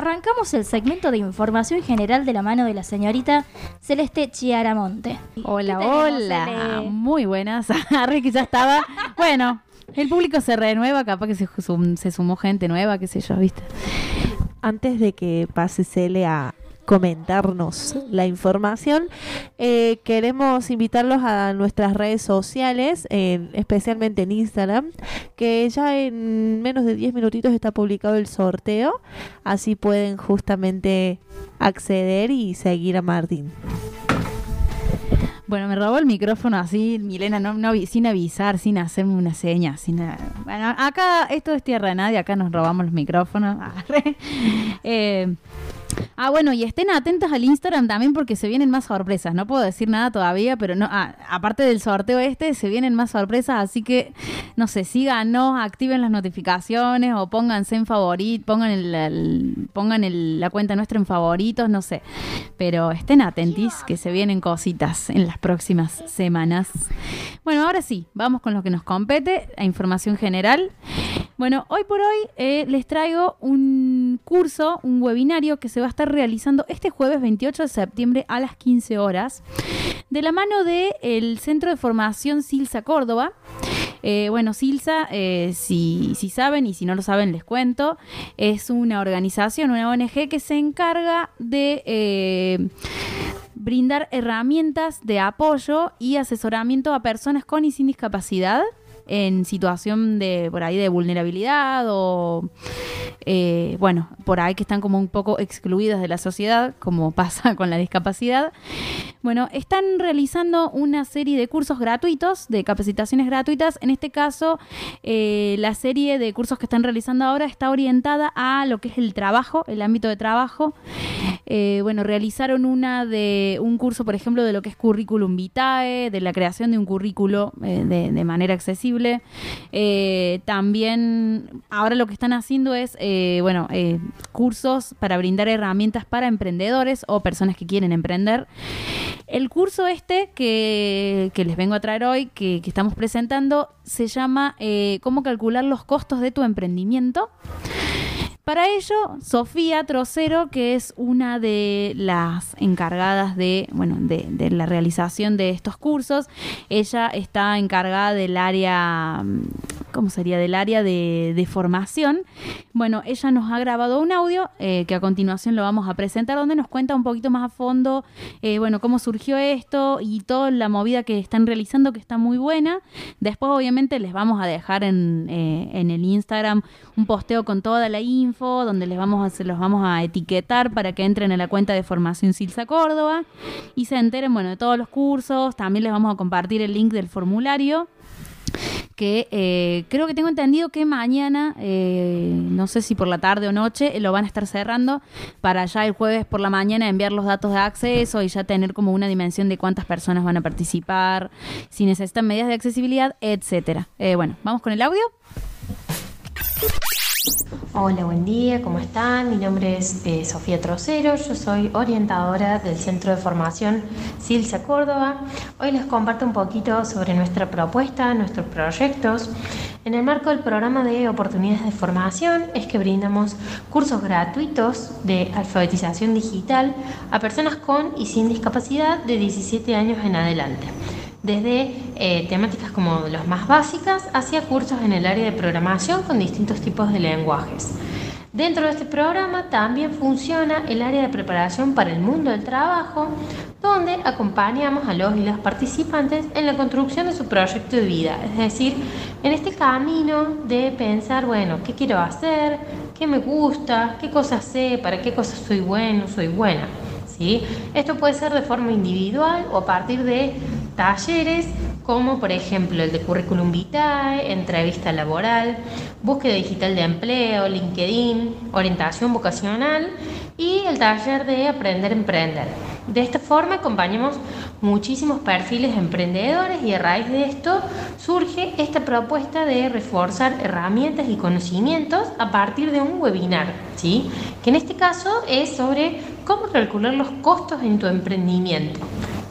arrancamos el segmento de información general de la mano de la señorita Celeste Chiaramonte. Hola, hola. Muy buenas. Que ya estaba. bueno, el público se renueva, capaz que se, se sumó gente nueva, qué sé yo, ¿viste? Antes de que pase Cele a, comentarnos la información. Eh, queremos invitarlos a nuestras redes sociales, especialmente en Instagram, que ya en menos de 10 minutitos está publicado el sorteo, así pueden justamente acceder y seguir a Martín. Bueno, me robó el micrófono así, Milena, no, sin avisar, sin hacerme una seña. Sin, bueno, acá, esto es tierra de nadie, acá nos robamos los micrófonos. eh, Ah, bueno, y estén atentas al Instagram también porque se vienen más sorpresas. No puedo decir nada todavía, pero no, ah, aparte del sorteo este, se vienen más sorpresas, así que no sé, síganos, activen las notificaciones o pónganse en favorito, pongan el, pongan la cuenta nuestra en favoritos, no sé. Pero estén atentis que se vienen cositas en las próximas semanas. Bueno, ahora sí, vamos con lo que nos compete, a información general. Bueno, hoy por hoy eh, les traigo un curso, un webinario que se va a estar realizando este jueves 28 de septiembre a las 15 horas de la mano del Centro de Formación Silsa Córdoba. Eh, bueno, Silsa, eh, si, si, saben y si no lo saben les cuento, es una organización, una ONG que se encarga de brindar herramientas de apoyo y asesoramiento a personas con y sin discapacidad en situación de por ahí de vulnerabilidad o eh, bueno, por ahí que están como un poco excluidas de la sociedad, como pasa con la discapacidad. Bueno, están realizando una serie de cursos gratuitos, de capacitaciones gratuitas. En este caso, eh, la serie de cursos que están realizando ahora está orientada a lo que es el trabajo, el ámbito de trabajo. Eh, bueno, realizaron una de un curso, por ejemplo, de lo que es currículum vitae, de la creación de un currículo de, de, manera accesible. también ahora lo que están haciendo es eh, bueno, eh, cursos para brindar herramientas para emprendedores o personas que quieren emprender. El curso este que, les vengo a traer hoy, que, estamos presentando, se llama eh, Cómo calcular los costos de tu emprendimiento. Para ello, Sofía Trocero, que es una de las encargadas de, bueno, de, la realización de estos cursos, ella está encargada del área, ¿cómo sería? Del área de, formación. Bueno, ella nos ha grabado un audio eh, que a continuación lo vamos a presentar, donde nos cuenta un poquito más a fondo, eh, bueno, cómo surgió esto y toda la movida que están realizando, que está muy buena. Después, obviamente, les vamos a dejar en, eh, en el Instagram un posteo con toda la info donde les vamos a, se los vamos a etiquetar para que entren en la cuenta de Formación Silsa Córdoba y se enteren, bueno, de todos los cursos. También les vamos a compartir el link del formulario que eh, creo que tengo entendido que mañana, eh, no sé si por la tarde o noche, lo van a estar cerrando para ya el jueves por la mañana enviar los datos de acceso y ya tener como una dimensión de cuántas personas van a participar, si necesitan medidas de accesibilidad, etcétera. Eh, bueno, vamos con el audio. Hola, buen día, ¿cómo están? Mi nombre es eh, Sofía Trocero, yo soy orientadora del Centro de Formación Silsa Córdoba. Hoy les comparto un poquito sobre nuestra propuesta, nuestros proyectos. En el marco del programa de oportunidades de formación es que brindamos cursos gratuitos de alfabetización digital a personas con y sin discapacidad de 17 años en adelante desde eh, temáticas como las más básicas hacia cursos en el área de programación con distintos tipos de lenguajes. Dentro de este programa también funciona el área de preparación para el mundo del trabajo, donde acompañamos a los y las participantes en la construcción de su proyecto de vida, es decir, en este camino de pensar, bueno, ¿qué quiero hacer? ¿Qué me gusta? ¿Qué cosas sé? ¿Para qué cosas soy bueno? ¿Soy buena? ¿Sí? Esto puede ser de forma individual o a partir de talleres como por ejemplo el de currículum vitae, entrevista laboral, búsqueda digital de empleo, LinkedIn, orientación vocacional y el taller de aprender a emprender. De esta forma acompañamos muchísimos perfiles emprendedores y a raíz de esto surge esta propuesta de reforzar herramientas y conocimientos a partir de un webinar, ¿sí? que en este caso es sobre cómo calcular los costos en tu emprendimiento.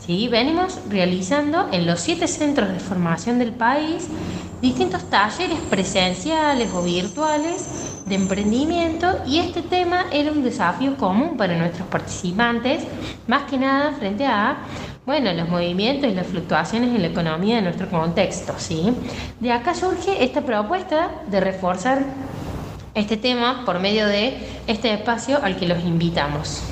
Venimos realizando en los siete centros de formación del país distintos talleres presenciales o virtuales de emprendimiento y este tema era un desafío común para nuestros participantes, más que nada frente a bueno, los movimientos y las fluctuaciones en la economía de nuestro contexto, ¿sí? De acá surge esta propuesta de reforzar este tema por medio de este espacio al que los invitamos.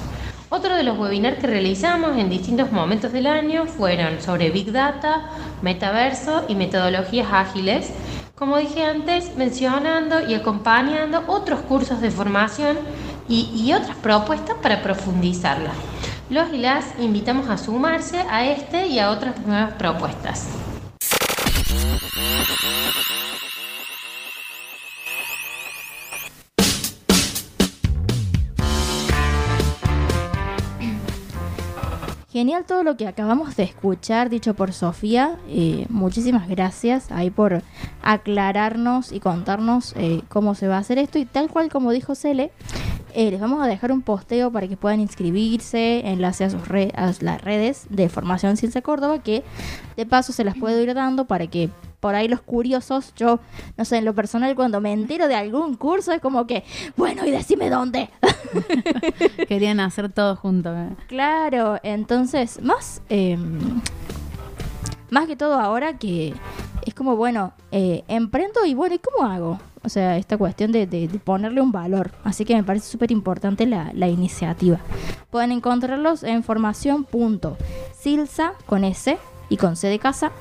Otro de los webinars que realizamos en distintos momentos del año fueron sobre Big Data, metaverso y metodologías ágiles, como dije antes, mencionando y acompañando otros cursos de formación y, otras propuestas para profundizarla. Los y las invitamos a sumarse a este y a otras nuevas propuestas. Genial todo lo que acabamos de escuchar, dicho por Sofía. Eh, muchísimas gracias ahí por aclararnos y contarnos eh, cómo se va a hacer esto. Y tal cual como dijo Cele, eh, les vamos a dejar un posteo para que puedan inscribirse, enlace a, sus a las redes de Formación Ciencia Córdoba, que de paso se las puedo ir dando para que por ahí los curiosos, yo, no sé, en lo personal, cuando me entero de algún curso, es como que, bueno, y decime dónde. Querían hacer todo junto. ¿eh? Claro, entonces, más, em, más que todo ahora que es como, bueno, eh, emprendo y bueno, ¿y cómo hago? O sea, esta cuestión de, ponerle un valor. Así que me parece súper importante la, iniciativa. Pueden encontrarlos en formación.silsa con S y con C de casa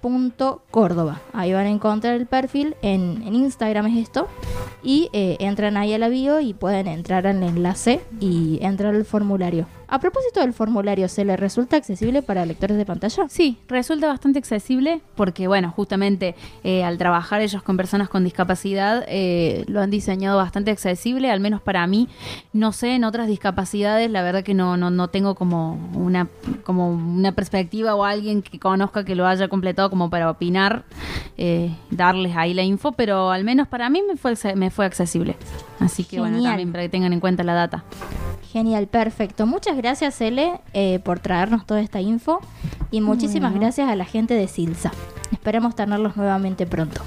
punto Córdoba. Ahí van a encontrar el perfil, en, Instagram es esto, y eh, entran ahí a la y pueden entrar al enlace y entrar al formulario. A propósito del formulario, ¿se le resulta accesible para lectores de pantalla? Sí, resulta bastante accesible porque, bueno, justamente eh, al trabajar ellos con personas con discapacidad, eh, lo han diseñado bastante accesible, al menos para mí. No sé, en otras discapacidades, la verdad que no, no, no tengo como una, como una perspectiva o alguien que conozca que lo haya completado como para opinar, eh, darles ahí la info, pero al menos para mí me fue, me fue accesible. Así que, bueno, también para que tengan en cuenta la data. Genial, perfecto. Muchas gracias, Ele, eh, por traernos toda esta info. Y muchísimas gracias a la gente de Silsa. Esperemos tenerlos nuevamente pronto.